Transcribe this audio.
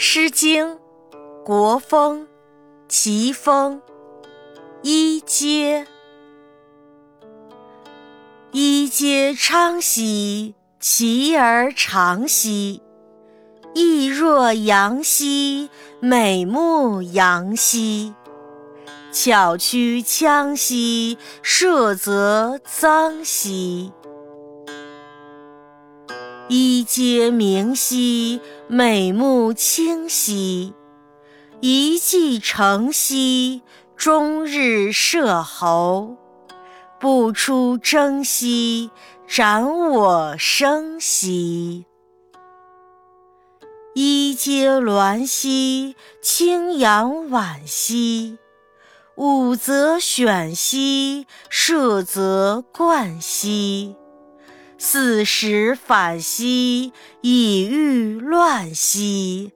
诗经·国风·齐风，一阶。一阶昌兮，其而长兮；意若阳兮，美目扬兮。巧屈枪兮，射则臧兮。一阶明兮，美目清兮；一骑乘兮，终日射候。不出征兮，斩我生兮。一阶鸾兮，清扬婉兮；舞则选兮，射则冠兮。四时反兮，以御乱兮。